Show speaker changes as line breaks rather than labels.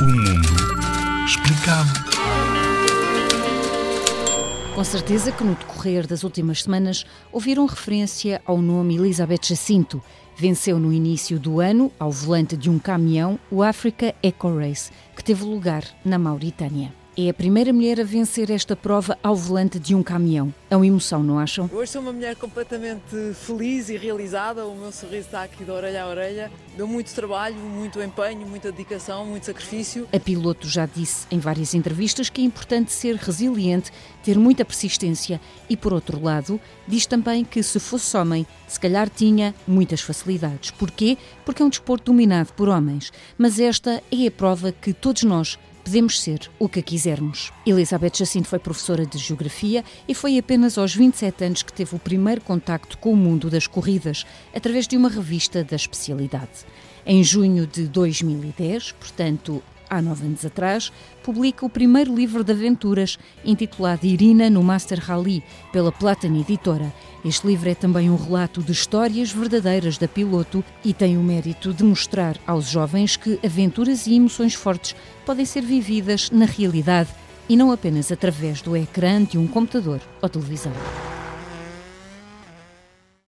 O mundo explicado.
Com certeza que no decorrer das últimas semanas ouviram referência ao nome Elizabeth Jacinto. Venceu no início do ano, ao volante de um caminhão, o Africa Eco Race, que teve lugar na Mauritânia. É a primeira mulher a vencer esta prova ao volante de um caminhão. É uma emoção, não acham?
Hoje sou uma mulher completamente feliz e realizada. O meu sorriso está aqui de orelha a orelha. Deu muito trabalho, muito empenho, muita dedicação, muito sacrifício.
A piloto já disse em várias entrevistas que é importante ser resiliente, ter muita persistência e, por outro lado, diz também que se fosse homem, se calhar tinha muitas facilidades. Porquê? Porque é um desporto dominado por homens. Mas esta é a prova que todos nós podemos ser o que quisermos. Elizabeth Jacinto foi professora de Geografia e foi apenas aos 27 anos que teve o primeiro contacto com o mundo das corridas, através de uma revista da especialidade. Em junho de 2010, portanto há nove anos atrás, publica o primeiro livro de aventuras, intitulado Irina no Master Rally, pela Platana Editora. Este livro é também um relato de histórias verdadeiras da piloto e tem o mérito de mostrar aos jovens que aventuras e emoções fortes podem ser vividas na realidade e não apenas através do ecrã de um computador ou televisão.